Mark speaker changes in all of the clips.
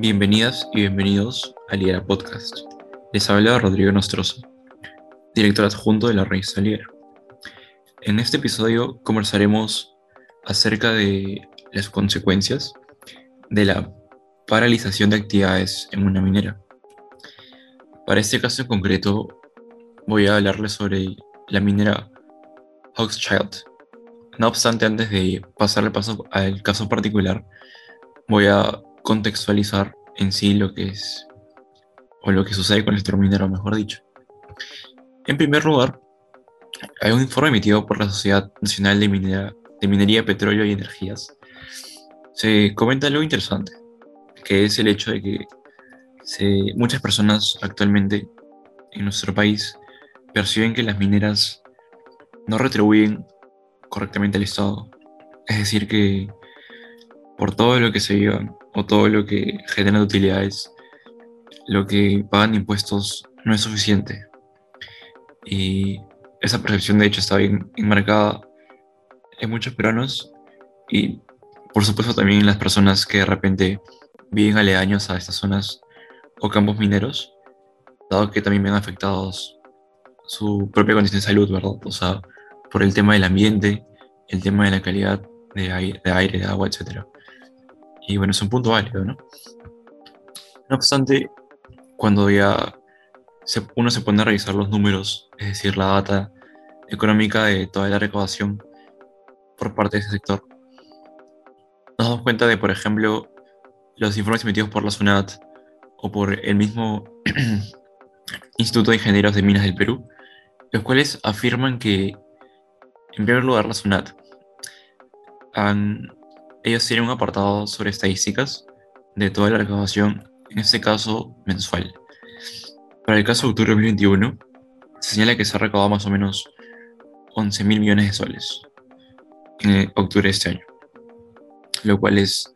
Speaker 1: Bienvenidas y bienvenidos a Liera Podcast. Les habla Rodrigo Nostroza, director adjunto de la revista Liera. En este episodio conversaremos acerca de las consecuencias de la paralización de actividades en una minera. Para este caso en concreto, voy a hablarles sobre la minera Hochschild. No obstante, antes de pasar paso, al caso particular, voy a contextualizar en sí lo que es, o lo que sucede con el minero, mejor dicho. En primer lugar, hay un informe emitido por la Sociedad Nacional de, Minera, de Minería, Petróleo y Energías. Se comenta algo interesante, que es el hecho de que se, muchas personas actualmente en nuestro país perciben que las mineras no retribuyen correctamente al Estado. Es decir, que por todo lo que se llevan o todo lo que generan utilidades, lo que pagan impuestos no es suficiente. Y esa percepción de hecho está bien enmarcada en muchos peruanos y por supuesto también en las personas que de repente viven aledaños a estas zonas o campos mineros, dado que también ven afectados su propia condición de salud, ¿verdad? O sea, por el tema del ambiente, el tema de la calidad de de, aire, de agua, etc. Y bueno, es un punto válido, ¿no? No obstante, cuando ya uno se pone a revisar los números, es decir, la data económica de toda la recaudación por parte de ese sector, nos damos cuenta de, por ejemplo, los informes emitidos por la SUNAT o por el mismo Instituto de Ingenieros de Minas del Perú, los cuales afirman que, en primer lugar, la SUNAT han ellos tienen un apartado sobre estadísticas de toda la recaudación, en este caso mensual. Para el caso de octubre de 2021, se señala que se ha recaudado más o menos 11 mil millones de soles en octubre de este año, lo cual es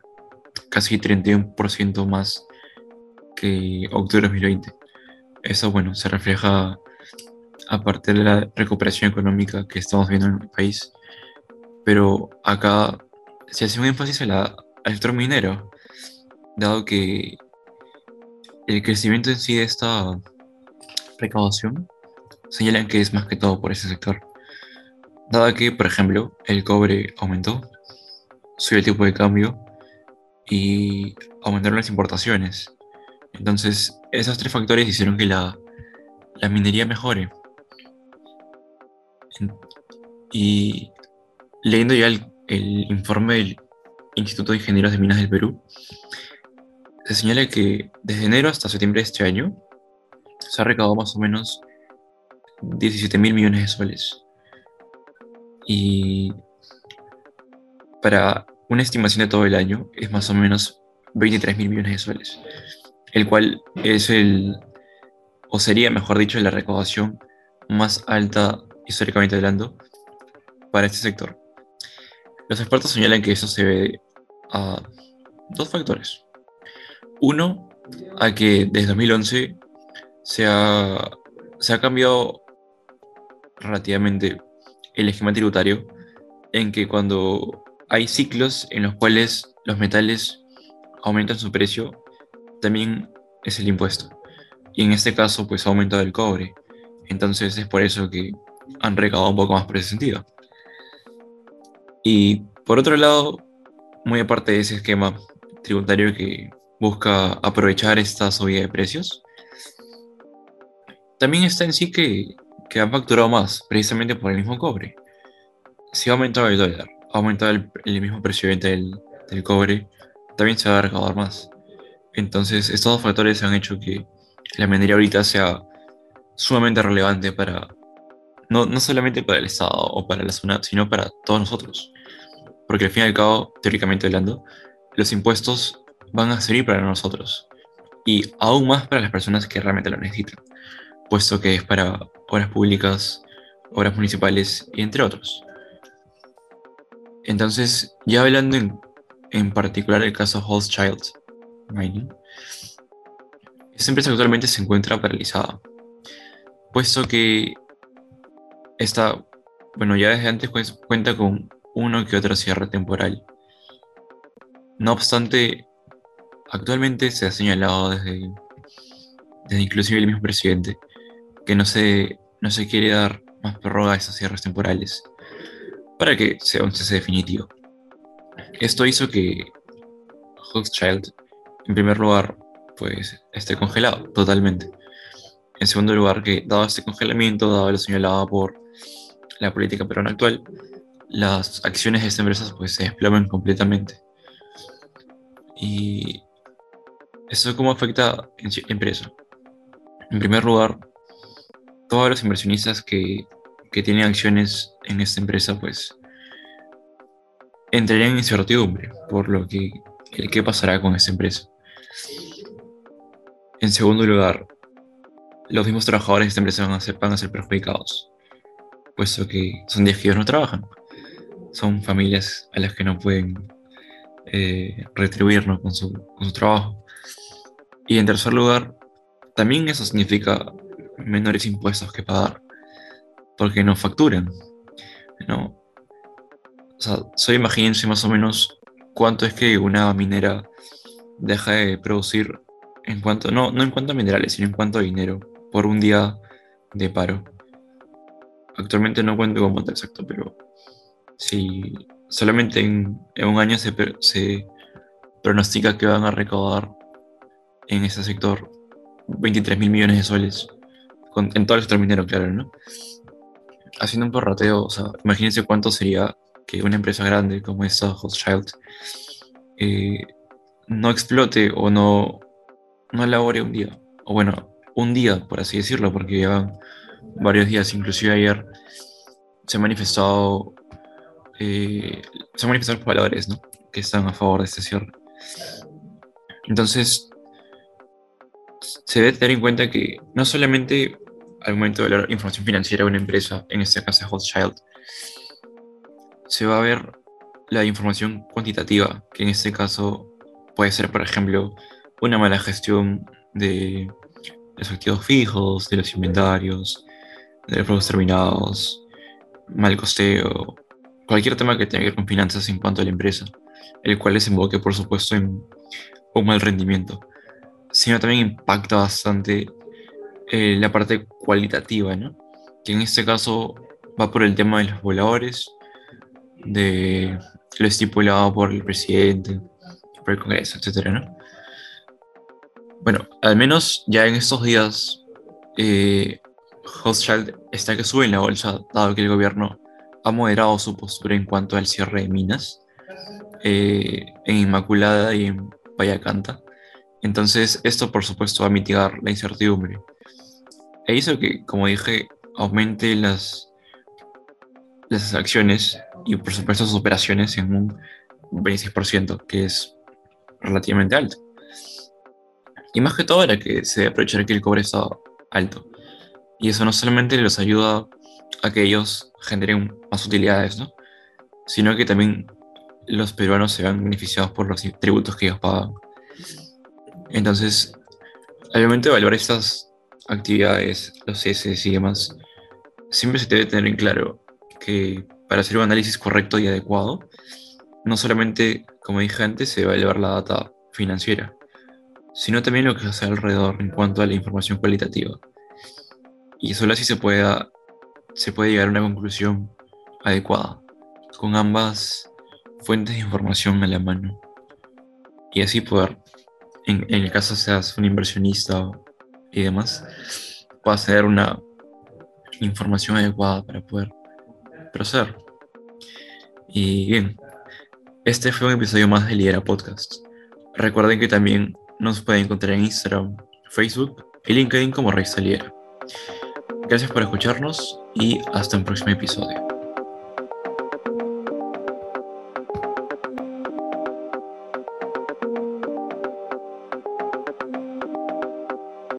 Speaker 1: casi 31% más que octubre de 2020. Eso, bueno, se refleja aparte de la recuperación económica que estamos viendo en el país, pero acá se hace un énfasis al sector minero, dado que el crecimiento en sí de esta recaudación señalan que es más que todo por ese sector. Dado que, por ejemplo, el cobre aumentó, subió el tipo de cambio y aumentaron las importaciones. Entonces, esos tres factores hicieron que la, la minería mejore. Y leyendo ya el, el informe del Instituto de Ingenieros de Minas del Perú, se señala que desde enero hasta septiembre de este año se ha recaudado más o menos 17 mil millones de soles. Y para una estimación de todo el año es más o menos 23 mil millones de soles, el cual es el, o sería mejor dicho, la recaudación más alta históricamente hablando para este sector. Los expertos señalan que eso se debe a dos factores. Uno, a que desde 2011 se ha, se ha cambiado relativamente el esquema tributario en que cuando hay ciclos en los cuales los metales aumentan su precio, también es el impuesto. Y en este caso, pues ha aumentado el cobre. Entonces es por eso que han recaudado un poco más por ese sentido. Y por otro lado, muy aparte de ese esquema tributario que busca aprovechar esta subida de precios, también está en sí que, que han facturado más, precisamente por el mismo cobre. Si ha aumentado el dólar, ha aumentado el, mismo precio del, del, cobre, también se va a recaudar más. Entonces, estos dos factores han hecho que la minería ahorita sea sumamente relevante para, no, no solamente para el Estado o para la zona, sino para todos nosotros porque al fin y al cabo, teóricamente hablando, los impuestos van a servir para nosotros y aún más para las personas que realmente lo necesitan, puesto que es para obras públicas, obras municipales y entre otros. Entonces, ya hablando en, en particular del caso Child Mining, esta empresa actualmente se encuentra paralizada, puesto que está, bueno, ya desde antes cuenta con uno que otro cierre temporal. No obstante, actualmente se ha señalado desde, desde inclusive el mismo presidente que no se, no se quiere dar más prórroga a esas cierres temporales para que sea un cese definitivo. Esto hizo que Hochschild, en primer lugar, pues esté congelado totalmente. En segundo lugar, que dado este congelamiento, dado lo señalado por la política peruana actual, las acciones de esta empresa pues, se desploman completamente. ¿Y eso cómo afecta en la empresa? En primer lugar, todos los inversionistas que, que tienen acciones en esta empresa, pues entrarían en incertidumbre por lo que qué pasará con esta empresa. En segundo lugar, los mismos trabajadores de esta empresa van a ser, van a ser perjudicados, puesto que son días que ellos no trabajan. Son familias a las que no pueden eh, retribuir con, su, con su trabajo. Y en tercer lugar, también eso significa menores impuestos que pagar, porque no facturan. ¿no? O sea, solo imagínense más o menos cuánto es que una minera deja de producir en cuanto, no, no en cuanto a minerales, sino en cuanto a dinero por un día de paro. Actualmente no cuento con monto exacto, pero si solamente en, un año se, se pronostica que van a recaudar en ese sector 23 mil millones de soles, en todo el sector minero, claro, ¿no? Haciendo un porrateo, o sea, imagínense cuánto sería que una empresa grande como esta, Hochschild, eh, no explote o no, no elabore un día. O bueno, un día, por así decirlo, porque llevan varios días, inclusive ayer se han manifestado, eh, se han manifestado los valores ¿no? que están a favor de este cierre. Entonces, se debe tener en cuenta que no solamente al momento de la información financiera de una empresa, en este caso Hochschild, se va a ver la información cuantitativa, que en este caso puede ser, por ejemplo, una mala gestión de los activos fijos, de los inventarios, de los productos terminados, mal costeo, cualquier tema que tenga que ver con finanzas en cuanto a la empresa, el cual desemboque, por supuesto, en un mal rendimiento, sino también impacta bastante eh, la parte cualitativa, ¿no? que en este caso va por el tema de los voladores, de lo estipulado por el presidente, por el Congreso, etc. ¿no? Bueno, al menos ya en estos días, eh, está que sube en la bolsa, dado que el gobierno ha moderado su postura en cuanto al cierre de minas eh, en Inmaculada y en Payacanta. Entonces, esto por supuesto va a mitigar la incertidumbre. E hizo que, como dije, aumente las, las acciones y por supuesto sus operaciones en un 26%, que es relativamente alto. Y más que todo era que se debe aprovechar que el cobre está alto. Y eso no solamente los ayuda a que ellos generen más utilidades, ¿no? sino que también los peruanos se vean beneficiados por los tributos que ellos pagan. Entonces, al momento de evaluar estas actividades, los CS y demás, siempre se debe tener en claro que para hacer un análisis correcto y adecuado, no solamente, como dije antes, se va a elevar la data financiera, sino también lo que se hace alrededor en cuanto a la información cualitativa. Y solo así se, pueda, se puede llegar a una conclusión adecuada, con ambas fuentes de información a la mano. Y así poder, en, el caso seas un inversionista y demás, puedas tener una información adecuada para poder proceder. Y bien, este fue un episodio más de Lidera Podcast. Recuerden que también nos pueden encontrar en Instagram, Facebook y LinkedIn como Rey Saliera. Gracias por escucharnos y hasta un próximo episodio.